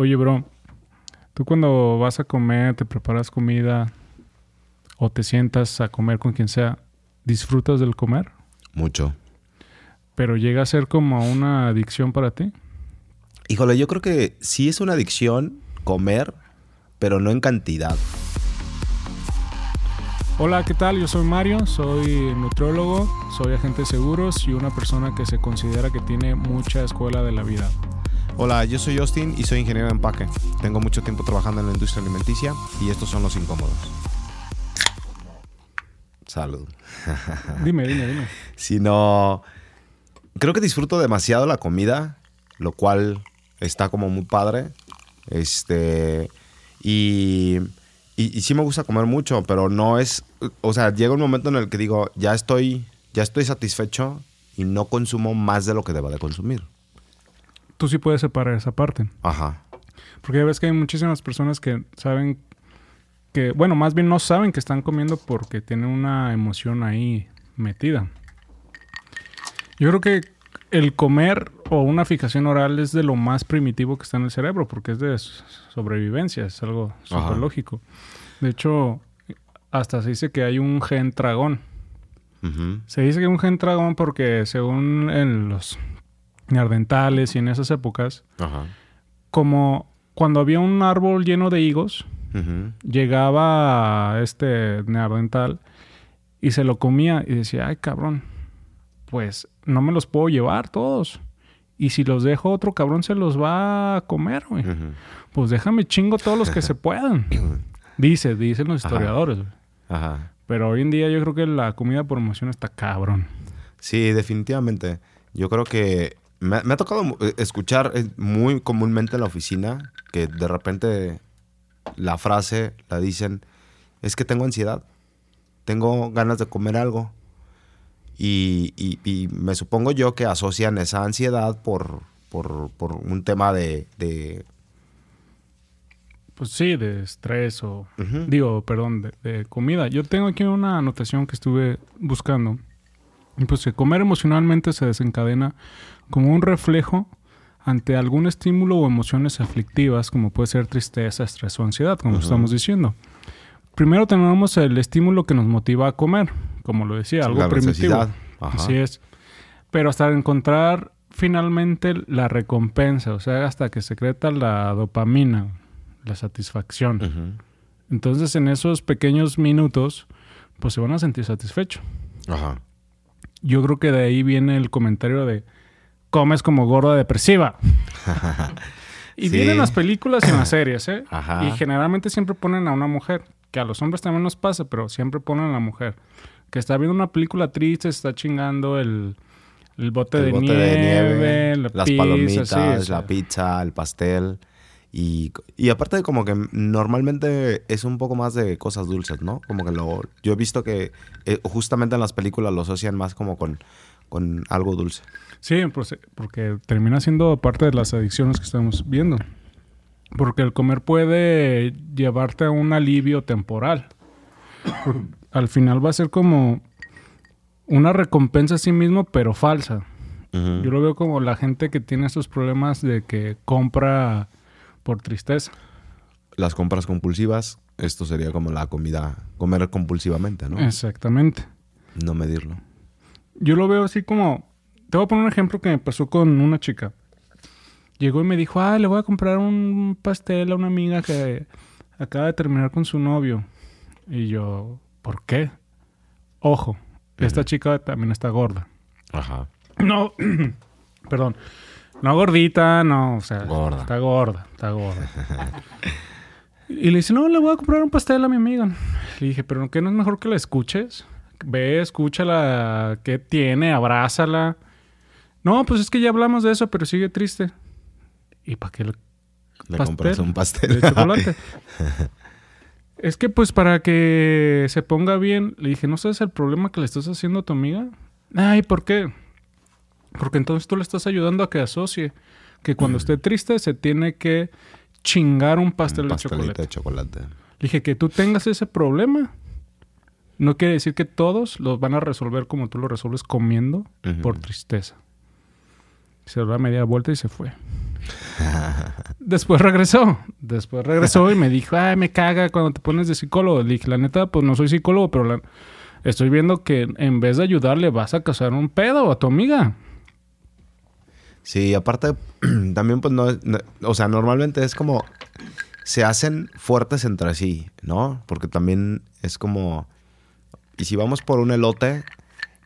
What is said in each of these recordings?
Oye, bro, tú cuando vas a comer, te preparas comida o te sientas a comer con quien sea, ¿disfrutas del comer? Mucho. Pero llega a ser como una adicción para ti. Híjole, yo creo que sí es una adicción comer, pero no en cantidad. Hola, ¿qué tal? Yo soy Mario, soy nutriólogo, soy agente de seguros y una persona que se considera que tiene mucha escuela de la vida. Hola, yo soy Justin y soy ingeniero de empaque. Tengo mucho tiempo trabajando en la industria alimenticia y estos son los incómodos. Salud. Dime, dime, dime. Si no, creo que disfruto demasiado la comida, lo cual está como muy padre. Este, y, y, y sí me gusta comer mucho, pero no es, o sea, llega un momento en el que digo, ya estoy, ya estoy satisfecho y no consumo más de lo que deba de consumir. Tú sí puedes separar esa parte. Ajá. Porque ya ves que hay muchísimas personas que saben que, bueno, más bien no saben que están comiendo porque tienen una emoción ahí metida. Yo creo que el comer o una fijación oral es de lo más primitivo que está en el cerebro porque es de sobrevivencia, es algo Ajá. súper lógico. De hecho, hasta se dice que hay un gen dragón. Ujú. Se dice que un gen dragón porque según en los neandertales y en esas épocas, Ajá. como cuando había un árbol lleno de higos, llegaba este neandertal y se lo comía y decía, ay cabrón, pues no me los puedo llevar todos. Y si los dejo, otro cabrón se los va a comer, güey. Pues déjame chingo todos los que se puedan. Dice, dicen los Ajá. historiadores. güey. Ajá. Pero hoy en día yo creo que la comida por emoción está cabrón. Sí, definitivamente. Yo creo que me, me ha tocado eh, escuchar eh, muy comúnmente en la oficina que de repente la frase la dicen, es que tengo ansiedad, tengo ganas de comer algo. Y, y- y me supongo yo que asocian esa ansiedad por, por, por un tema de... de- Pues sí, de estrés o... Digo, perdón, de, de comida. Yo tengo aquí una anotación que estuve buscando. Y pues que comer emocionalmente se desencadena como un reflejo ante algún estímulo o emociones aflictivas, como puede ser tristeza, estrés o ansiedad, como estamos diciendo. Primero tenemos el estímulo que nos motiva a comer, como lo decía, algo la primitivo. Así es. Pero hasta encontrar finalmente la recompensa, o sea, hasta que secreta la dopamina, la satisfacción. Entonces, en esos pequeños minutos, pues se van a sentir satisfechos. Ajá. Yo creo que de ahí viene el comentario de comes como gorda depresiva. y Sí. vienen las películas y en las series, ¿eh? Ajá. Y generalmente siempre ponen a una mujer, que a los hombres también nos pasa, pero siempre ponen a la mujer. Que está viendo una película triste, está chingando el, el bote, El de, bote nieve, de nieve, la las pizza, palomitas, sí, o sea, la pizza, el pastel. Y, y aparte de como que normalmente es un poco más de cosas dulces, ¿no? Como que lo, yo he visto que eh, justamente en las películas lo asocian más como con, con algo dulce. Sí, pues, porque termina siendo parte de las adicciones que estamos viendo. Porque el comer puede llevarte a un alivio temporal. Por- Al final va a ser como una recompensa a sí mismo, pero falsa. Yo lo veo como la gente que tiene estos problemas de que compra por tristeza. Las compras compulsivas, esto sería como la comida, comer compulsivamente, ¿no? Exactamente. No medirlo. Yo lo veo así como... Te voy a poner un ejemplo que me pasó con una chica. Llegó y me dijo, ah, le voy a comprar un pastel a una amiga que acaba de terminar con su novio. Y yo, ¿por qué? Ojo, esta chica también está gorda. Ajá. No, perdón. No gordita, no, o sea, Gorda. está gorda, está gorda. y le dice, no, le voy a comprar un pastel a mi amiga. Le dije, pero ¿qué no es mejor que la escuches? Ve, escúchala, ¿qué tiene? Abrázala. No, pues es que ya hablamos de eso, pero sigue triste. ¿Y para qué le Le Pastel compras un pastel. de chocolate? es que pues para que se ponga bien, le dije, ¿no sabes el problema que le estás haciendo a tu amiga? Ay, ¿por qué? Porque entonces tú le estás ayudando a que asocie que cuando esté triste se tiene que chingar un pastel Un de chocolate. de chocolate. Le dije que tú tengas ese problema. No quiere decir que todos los van a resolver como tú lo resuelves comiendo por tristeza. Se da media vuelta y se fue. Después regresó. Después regresó y me dijo, ay, me caga cuando te pones de psicólogo. Le dije, la neta, pues no soy psicólogo, pero la- estoy viendo que en vez de ayudarle vas a causar un pedo a tu amiga. Sí, aparte, también, pues no, no- O sea, normalmente es como. Se hacen fuertes entre sí, ¿no? Porque también es como. Y si vamos por un elote.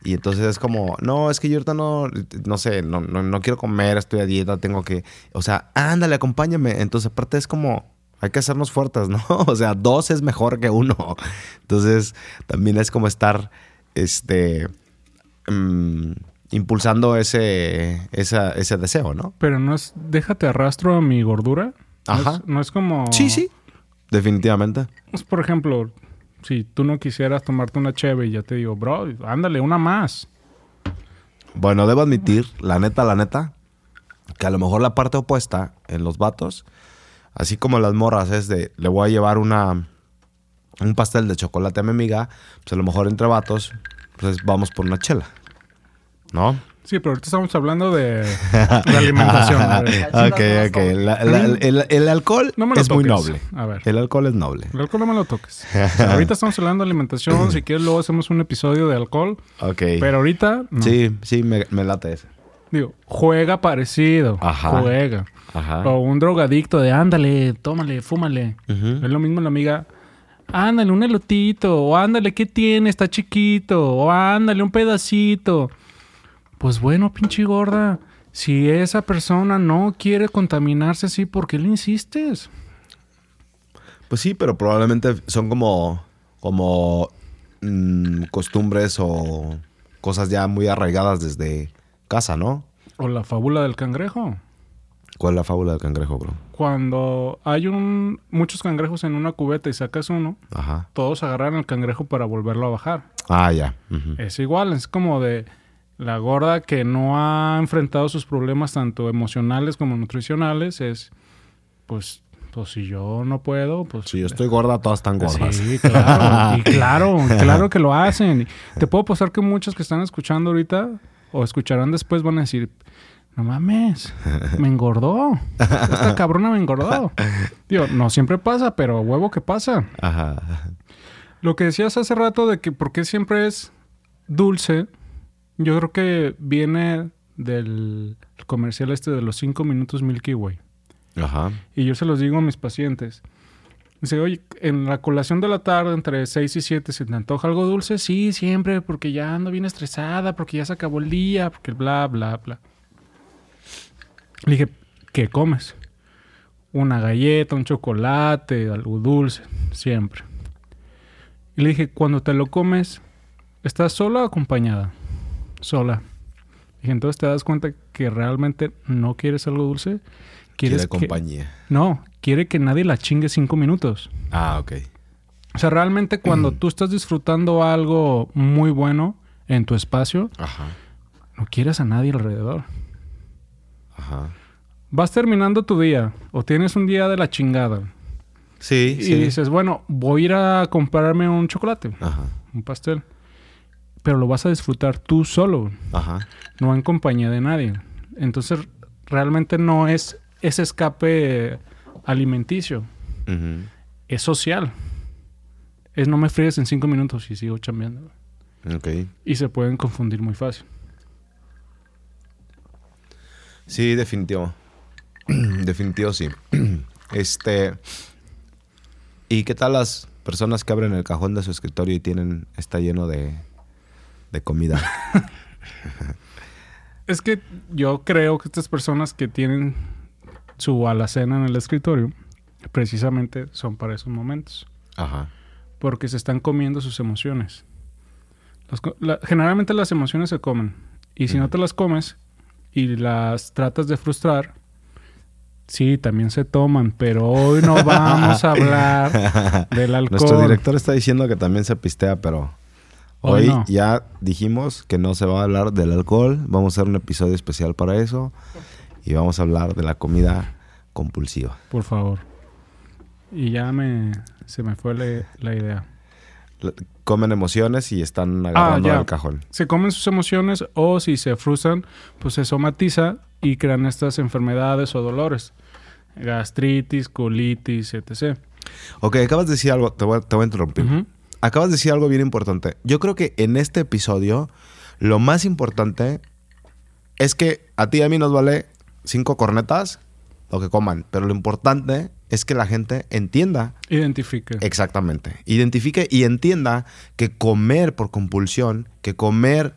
Y entonces es como, no, es que yo ahorita no, no sé, no, no, no quiero comer, estoy a dieta, tengo que, o sea, ándale, acompáñame. Entonces, aparte es como, hay que hacernos fuertes, ¿no? O sea, dos es mejor que uno. Entonces, también es como estar, este, mm, impulsando ese, esa- ese deseo, ¿no? Pero no es, déjate arrastro a mi gordura. No Ajá. es- No es, como... Sí, sí. Definitivamente. Pues, por ejemplo, si tú no quisieras tomarte una cheve y ya te digo, bro, ándale, una más. Bueno, debo admitir, la neta, la neta, que a lo mejor la parte opuesta en los vatos, así como las morras es de, le voy a llevar una, un pastel de chocolate a mi amiga, pues a lo mejor entre vatos, pues vamos por una chela. ¿No? Sí, pero ahorita estamos hablando de, de alimentación. a ver. ok, ok. La- la- el, el alcohol No es muy noble. A ver. El alcohol es noble. El alcohol no me lo toques. O sea, ahorita estamos hablando de alimentación. Si quieres, luego hacemos un episodio de alcohol. Ok. Pero ahorita, no. Sí, sí, me, me late ese. Digo, juega parecido. Ajá. Juega. Ajá. O un drogadicto de ándale, tómale, fúmale. Es lo mismo la amiga. Ándale, un elotito. O ándale, ¿qué tiene? Está chiquito. O ándale, un pedacito. Pues bueno, pinche gorda. Si esa persona no quiere contaminarse así, ¿por qué le insistes? Pues sí, pero probablemente son como, como mm, costumbres o cosas ya muy arraigadas desde casa, ¿no? O la fábula del cangrejo. ¿Cuál es la fábula del cangrejo, bro? Cuando hay un, muchos cangrejos en una cubeta y sacas uno, Ajá. todos agarran el cangrejo para volverlo a bajar. Ah, ya. Es igual, es como de la gorda que no ha enfrentado sus problemas tanto emocionales como nutricionales. Es, pues, pues si yo no puedo, pues... Si yo estoy gorda, todas están gordas. Sí, claro. y claro, claro que lo hacen. Te puedo pasar que muchos que están escuchando ahorita o escucharán después van a decir, no mames, me engordó. Esta cabrona me engordó. Digo, no siempre pasa, pero huevo que pasa. Ajá. Lo que decías hace rato de que por qué siempre es dulce, yo creo que viene del comercial este de los 5 minutos Milky Way. Ajá. Y yo se los digo a mis pacientes. Dice, oye, en la colación de la tarde, entre 6 y 7, ¿se te antoja algo dulce? Sí, siempre, porque ya ando bien estresada, porque ya se acabó el día, porque bla, bla, bla. Le dije, ¿qué comes? Una galleta, un chocolate, algo dulce, siempre. Y le dije, cuando te lo comes, ¿estás sola o acompañada? Sola. Dije, entonces te das cuenta que realmente no quieres algo dulce. Quiere que, compañía. no, quiere que nadie la chingue cinco minutos. Ah, ok. O sea, realmente cuando tú estás disfrutando algo muy bueno en tu espacio, Ajá. no quieres a nadie alrededor. Ajá. Vas terminando tu día o tienes un día de la chingada Sí, y sí. dices, bueno, voy a ir a comprarme un chocolate, Ajá. un pastel. Pero lo vas a disfrutar tú solo, Ajá. no en compañía de nadie. Entonces, realmente no es ese escape alimenticio, es social. Es no me fríes en cinco minutos y sigo chambeando. Y se pueden confundir muy fácil. Sí, definitivo. definitivo, sí. este. ¿Y qué tal las personas que abren el cajón de su escritorio y tienen. está lleno de. De comida? Es que yo creo que estas personas que tienen su alacena en el escritorio, precisamente son para esos momentos. Ajá. Porque se están comiendo sus emociones. Las co- la- generalmente las emociones se comen. Y si no te las comes y las tratas de frustrar, sí, también se toman. Pero hoy no vamos a hablar del alcohol. Nuestro director está diciendo que también se pistea, pero Hoy hoy no. ya dijimos que no se va a hablar del alcohol. Vamos a hacer un episodio especial para eso. Y vamos a hablar de la comida compulsiva. Por favor. Y ya me... Se me fue la- la idea. La- Comen emociones y están agarrando Ah, ya. el cajón. se comen sus emociones o si se frustran, pues se somatiza y crean estas enfermedades o dolores. Gastritis, colitis, etc. Ok, acabas de decir algo, te voy a, te voy a interrumpir. Acabas de decir algo bien importante. Yo creo que en este episodio lo más importante es que a ti y a mí nos vale cinco cornetas lo que coman, pero lo importante es que la gente entienda Identifique. exactamente, identifique y entienda que comer por compulsión, que comer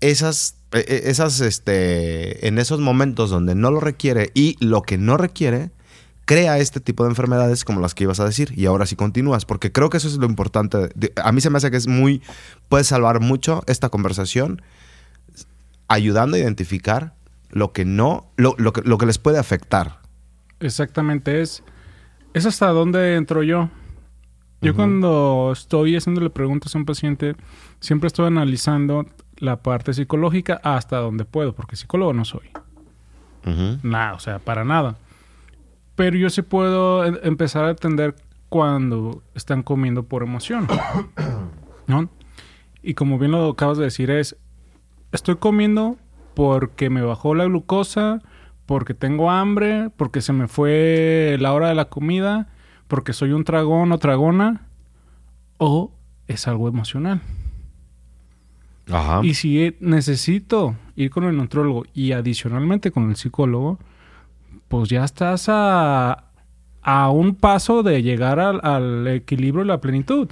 esas e- e- esas este en esos momentos donde no lo requiere y lo que no requiere crea este tipo de enfermedades como las que ibas a decir y ahora sí continúas porque creo que eso es lo importante a mí se me hace que es muy puede salvar mucho esta conversación ayudando a identificar lo que no lo, lo que, lo que les puede afectar Exactamente, es, es hasta dónde entro yo. Yo cuando estoy haciéndole preguntas a un paciente, siempre estoy analizando la parte psicológica hasta donde puedo, porque psicólogo no soy. Nada, o sea, para nada. Pero yo sí puedo em- empezar a entender cuando están comiendo por emoción. ¿No? Y como bien lo acabas de decir, es, estoy comiendo porque me bajó la glucosa, porque tengo hambre, porque se me fue la hora de la comida, porque soy un tragón o tragona, o es algo emocional. Ajá. Y si eh, necesito ir con el nutrólogo y adicionalmente con el psicólogo, pues ya estás a, a un paso de llegar al, al equilibrio y la plenitud.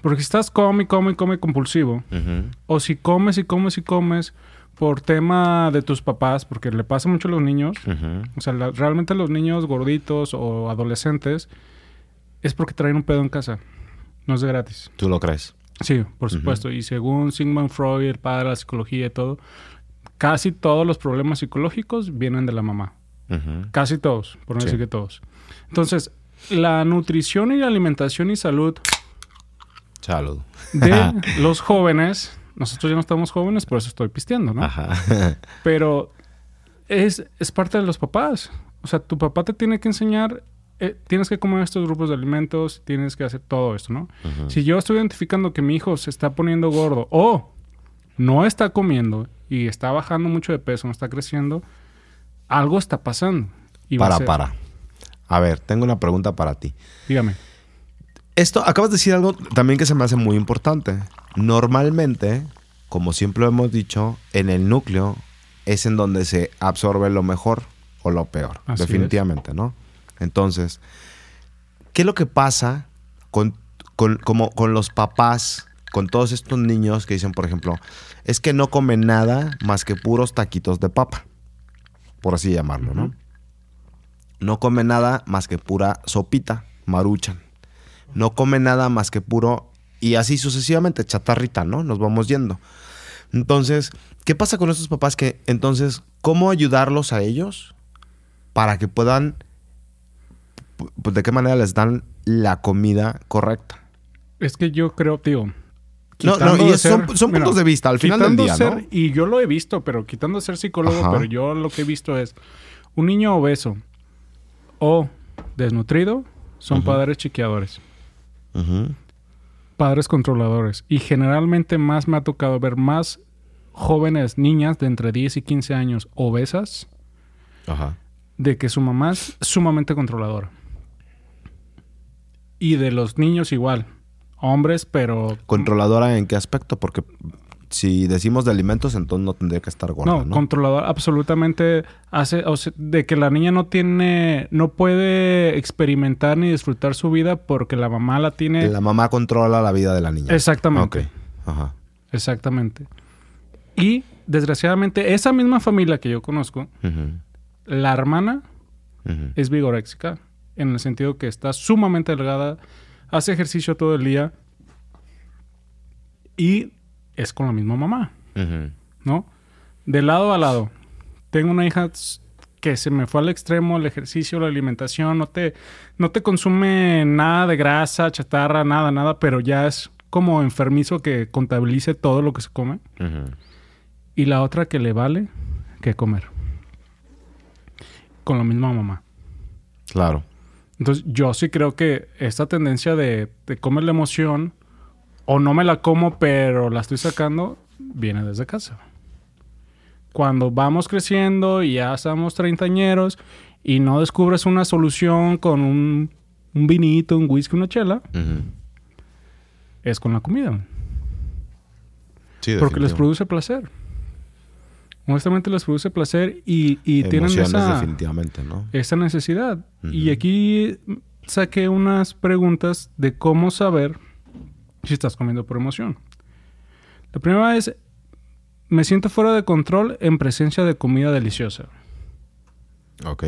Porque si estás come, come, come compulsivo, Ujú. o si comes y comes y comes por tema de tus papás, porque le pasa mucho a los niños, o sea, la- realmente los niños gorditos o adolescentes es porque traen un pedo en casa. No es de gratis. tú lo crees Sí, por supuesto. Y según Sigmund Freud, el padre de la psicología y todo, casi todos los problemas psicológicos vienen de la mamá. Casi todos, por no Sí. decir que todos. Entonces, la nutrición y la alimentación y salud salud de los jóvenes, nosotros ya no estamos jóvenes, por eso estoy pisteando, ¿no? Ajá. Pero es, es parte de los papás. O sea, tu papá te tiene que enseñar, eh, tienes que comer estos grupos de alimentos, tienes que hacer todo esto, ¿no? Si yo estoy identificando que mi hijo se está poniendo gordo o no está comiendo y está bajando mucho de peso, no está creciendo, algo está pasando. Y va a para, ser- para. A ver, tengo una pregunta para ti. Dígame. Esto, acabas de decir algo también que se me hace muy importante. Normalmente, como siempre lo hemos dicho, en el núcleo es en donde se absorbe lo mejor o lo peor. Así definitivamente, ¿no? Entonces, ¿qué es lo que pasa con, con, como, con los papás, con todos estos niños que dicen, por ejemplo, es que no comen nada más que puros taquitos de papa, por así llamarlo, ¿no? No come nada más que pura sopita, maruchan. No come nada más que puro... Y así sucesivamente, chatarrita, ¿no? Nos vamos yendo. Entonces, ¿qué pasa con estos papás que entonces, cómo ayudarlos a ellos para que puedan... pu- Pues, ¿De qué manera les dan la comida correcta? Es que yo creo, tío. No, no, y es- son, ser- son mira, puntos de vista al final del día, ser- ¿no? Y yo lo he visto, pero quitando ser psicólogo, Ajá. pero yo lo que he visto es un niño obeso o desnutrido son padres chiqueadores, padres controladores. Y generalmente más me ha tocado ver más jóvenes niñas de entre 10 y 15 años obesas Ajá. de que su mamá es sumamente controladora. Y de los niños igual. Hombres, pero... ¿Controladora en qué aspecto? Porque si decimos de alimentos, entonces no tendría que estar gorda, No, ¿no? controlador absolutamente hace o sea, de que la niña no tiene, no puede experimentar ni disfrutar su vida porque la mamá la tiene. La mamá controla la vida de la niña. Exactamente, Ok. Ajá. exactamente. Y desgraciadamente esa misma familia que yo conozco, la hermana es vigoréxica en el sentido que está sumamente delgada, hace ejercicio todo el día y es con la misma mamá. ¿no? De lado a lado. Tengo una hija que se me fue al extremo, el ejercicio, la alimentación, no te, no te consume nada de grasa, chatarra, nada, nada, pero ya es como enfermizo que contabilice todo lo que se come. Y la otra que le vale que comer. Con la misma mamá. Claro. Entonces, yo sí creo que esta tendencia de, de comer la emoción, o no me la como, pero la estoy sacando, viene desde casa. cuando vamos creciendo y ya estamos treintañeros y no descubres una solución con un, un vinito, un whisky, una chela, es con la comida. Sí, Porque les produce placer. Honestamente les produce placer y, y tienen esa, definitivamente, ¿no? esa necesidad. Y aquí saqué unas preguntas de cómo saber si estás comiendo por emoción. La primera es, me siento fuera de control en presencia de comida deliciosa. Ok.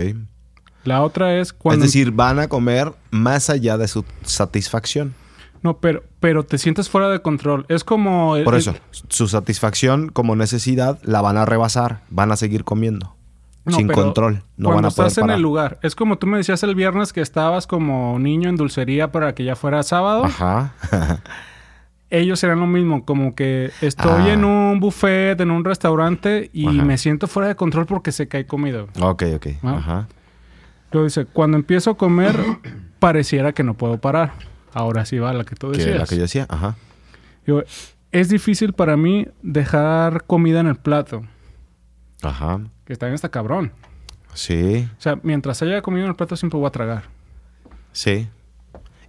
La otra es cuando... Es decir, van a comer más allá de su satisfacción. No, pero, pero te sientes fuera de control. Es como... Por eso, su satisfacción como necesidad la van a rebasar, van a seguir comiendo. No, sin control. No cuando van a poder estás en el lugar. Es como tú me decías el viernes que estabas como niño en dulcería para que ya fuera sábado. Ajá. Ellos serán lo mismo, como que estoy Ah. en un buffet, en un restaurante y Ajá. me siento fuera de control porque se cae comida. ok, ok. Ajá. Luego dice, cuando empiezo a comer, pareciera que no puedo parar. Ahora sí va la que tú Que decías. la que yo decía. Ajá. Digo, es difícil para mí dejar comida en el plato. Ajá. Que también está cabrón. Sí, O sea, mientras haya comida en el plato siempre voy a tragar. sí.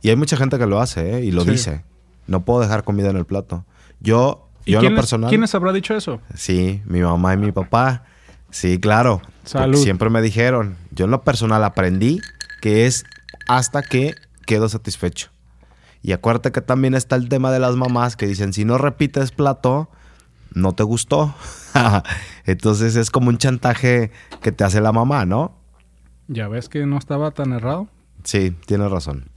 Y hay mucha gente que lo hace, ¿eh? Y lo Sí. dice. No puedo dejar comida en el plato. Yo, ¿Y yo en lo personal... quién les habrá dicho eso? Sí, mi mamá y mi papá. Sí, claro. Salud. Siempre me dijeron. Yo en lo personal aprendí que es hasta que quedo satisfecho. Y acuérdate que también está el tema de las mamás que dicen, si no repites plato, no te gustó. Entonces es como un chantaje que te hace la mamá, ¿no? Ya ves que no estaba tan errado. Sí, tienes razón.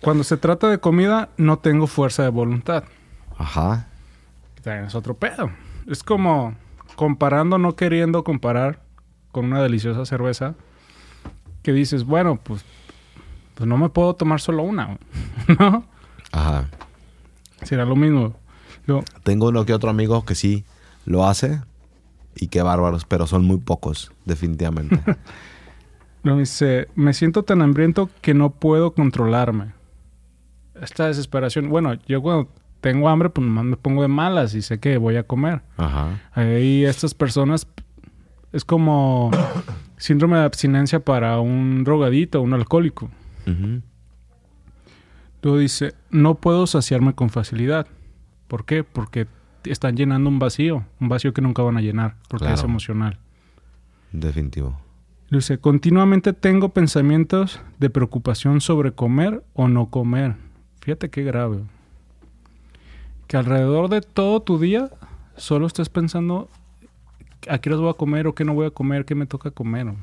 Cuando se trata de comida, no tengo fuerza de voluntad. Ajá. También es otro pedo. Es como comparando, no queriendo comparar con una deliciosa cerveza. Que dices, bueno, pues, pues no me puedo tomar solo una. ¿No? Ajá. Será lo mismo. Tengo uno que otro amigo que sí lo hace y qué bárbaros, pero son muy pocos, definitivamente. luego dice, me siento tan hambriento que no puedo controlarme. Esta desesperación. Bueno, yo cuando tengo hambre, pues nomás me pongo de malas y sé que voy a comer. Ajá. Ahí estas personas es como síndrome de abstinencia para un drogadito, un alcohólico. Ujú. Luego dice, no puedo saciarme con facilidad. ¿Por qué? Porque están llenando un vacío, un vacío que nunca van a llenar, porque es emocional. Definitivo. Dice, continuamente tengo pensamientos de preocupación sobre comer o no comer. Fíjate qué grave. Que alrededor de todo tu día solo estés pensando a qué horas voy a comer o qué no voy a comer, qué me toca comer.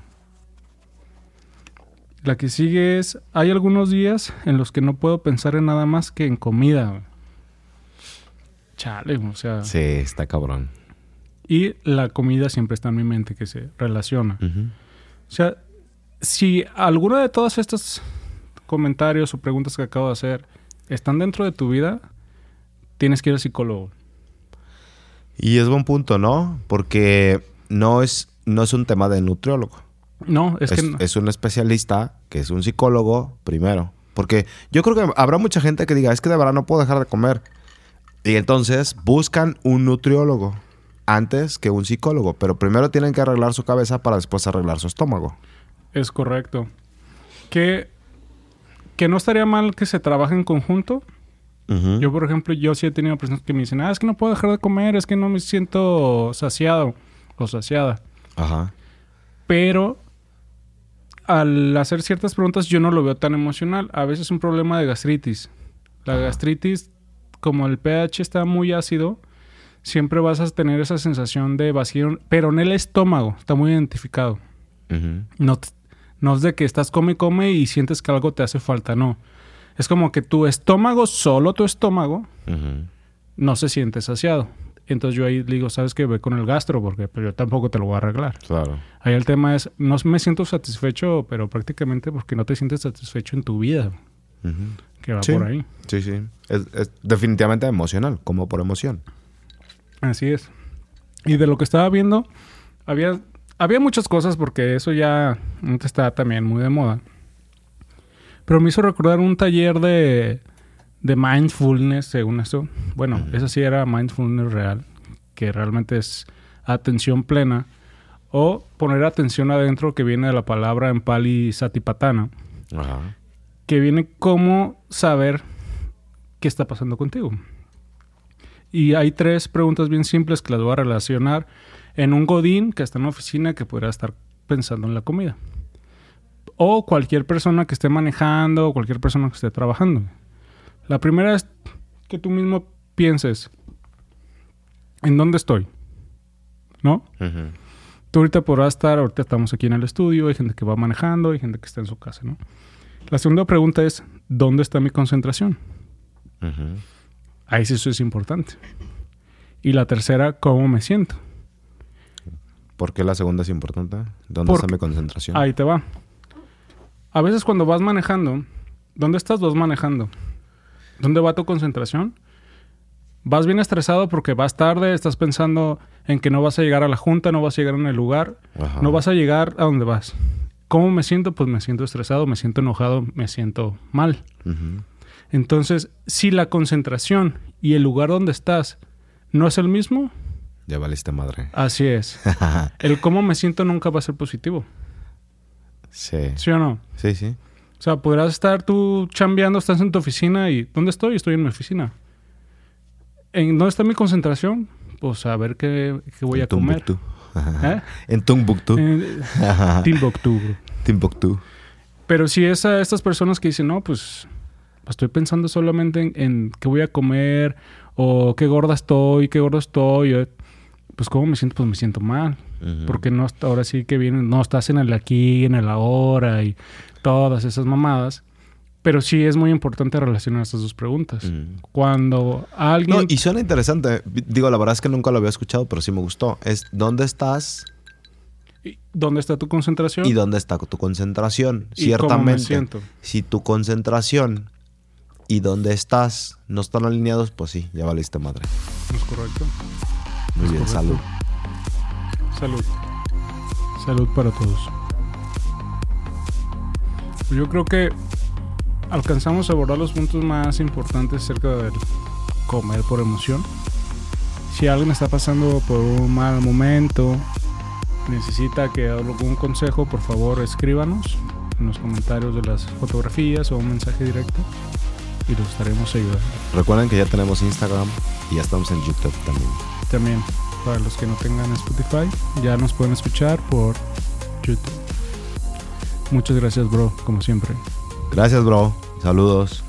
La que sigue es, hay algunos días en los que no puedo pensar en nada más que en comida. Chale, o sea, Sí, está cabrón. y la comida siempre está en mi mente que se relaciona. O sea, si alguno de todos estos comentarios o preguntas que acabo de hacer están dentro de tu vida, tienes que ir al psicólogo. Y es buen punto, ¿no? Porque no es, no es un tema de nutriólogo. No, es, Es, que no. es un especialista que es un psicólogo primero. Porque yo creo que habrá mucha gente que diga, es que de verdad no puedo dejar de comer. Y entonces buscan un nutriólogo antes que un psicólogo. Pero primero tienen que arreglar su cabeza para después arreglar su estómago. es correcto. Que, que no estaría mal que se trabaje en conjunto. Yo, por ejemplo, yo sí he tenido personas que me dicen, ah, es que no puedo dejar de comer, es que no me siento saciado o saciada. Ajá. Pero al hacer ciertas preguntas yo no lo veo tan emocional. A veces es un problema de gastritis. La Ajá. gastritis, como el pH está muy ácido, siempre vas a tener esa sensación de vacío, pero en el estómago, está muy identificado. No, es de que estás come y come y sientes que algo te hace falta, no. Es como que tu estómago, solo tu estómago, no se siente saciado. Entonces yo ahí digo, ¿sabes qué? Ve con el gastro, porque pero yo tampoco te lo voy a arreglar. Claro. Ahí el tema es, no me siento satisfecho, pero prácticamente porque no te sientes satisfecho en tu vida, que va Sí. por ahí. Sí, sí. Es, es definitivamente emocional, como por emoción. Así es. Y de lo que estaba viendo, había, había muchas cosas porque eso ya está también muy de moda. Pero me hizo recordar un taller de, de mindfulness, según eso. Bueno, Ujú. eso sí era mindfulness real, que realmente es atención plena o poner atención adentro que viene de la palabra en pali satipatana, Ajá. que viene como saber qué está pasando contigo. Y hay tres preguntas bien simples que las voy a relacionar en un godín que está en la oficina que podría estar pensando en la comida. O cualquier persona que esté manejando o cualquier persona que esté trabajando. La primera es que tú mismo pienses en dónde estoy. ¿No? Tú ahorita podrás estar, ahorita estamos aquí en el estudio, hay gente que va manejando, hay gente que está en su casa, ¿no? La segunda pregunta es, ¿dónde está mi concentración? Ahí sí eso es importante. Y la tercera, ¿cómo me siento? ¿Por qué la segunda es importante? ¿Dónde Porque- está mi concentración? Ahí te va. A veces cuando vas manejando, ¿dónde estás vas manejando? ¿Dónde va tu concentración? Vas bien estresado porque vas tarde, estás pensando en que no vas a llegar a la junta, no vas a llegar en el lugar, Ajá. no vas a llegar a donde vas. ¿Cómo me siento? Pues me siento estresado, me siento enojado, me siento mal. Entonces, si la concentración y el lugar donde estás no es el mismo, Ya valiste madre. así es. El cómo me siento nunca va a ser positivo. sí. ¿Sí o no? Sí, sí. O sea, podrás estar tú chambeando, estás en tu oficina y ¿dónde estoy? Estoy en mi oficina. ¿En dónde está mi concentración? Pues a ver qué, qué voy en a comer. ¿Eh? En Tumbuktu. En Timbuktu. Timbuktu. Pero si es a estas personas que dicen, no, pues estoy pensando solamente en, en qué voy a comer o qué gorda estoy, qué gordo estoy, eh, pues cómo me siento, pues me siento mal. Porque no ahora sí que vienen, no estás en el aquí, en el ahora y todas esas mamadas. Pero sí es muy importante relacionar estas dos preguntas. Ujú. Cuando alguien... No, y suena interesante. Digo, la verdad es que nunca lo había escuchado, pero sí me gustó. Es dónde estás ¿Dónde está tu concentración? y dónde está tu concentración. Y cómo me Ciertamente, si tu concentración y dónde estás no están alineados, pues sí, ya valiste madre. ¿Es correcto? Muy Es bien, correcto. salud. Salud. Salud para todos. Pues Yo creo que alcanzamos a abordar los puntos más importantes acerca del comer por emoción. Si alguien está pasando por un mal momento, necesita que algún consejo, por favor escríbanos en los comentarios de las fotografías o un mensaje directo y los estaremos ayudando. Recuerden que ya tenemos Instagram y ya estamos en YouTube también. También, para los que no tengan Spotify, ya nos pueden escuchar por YouTube. Muchas gracias, bro, como siempre. Gracias, bro. Saludos.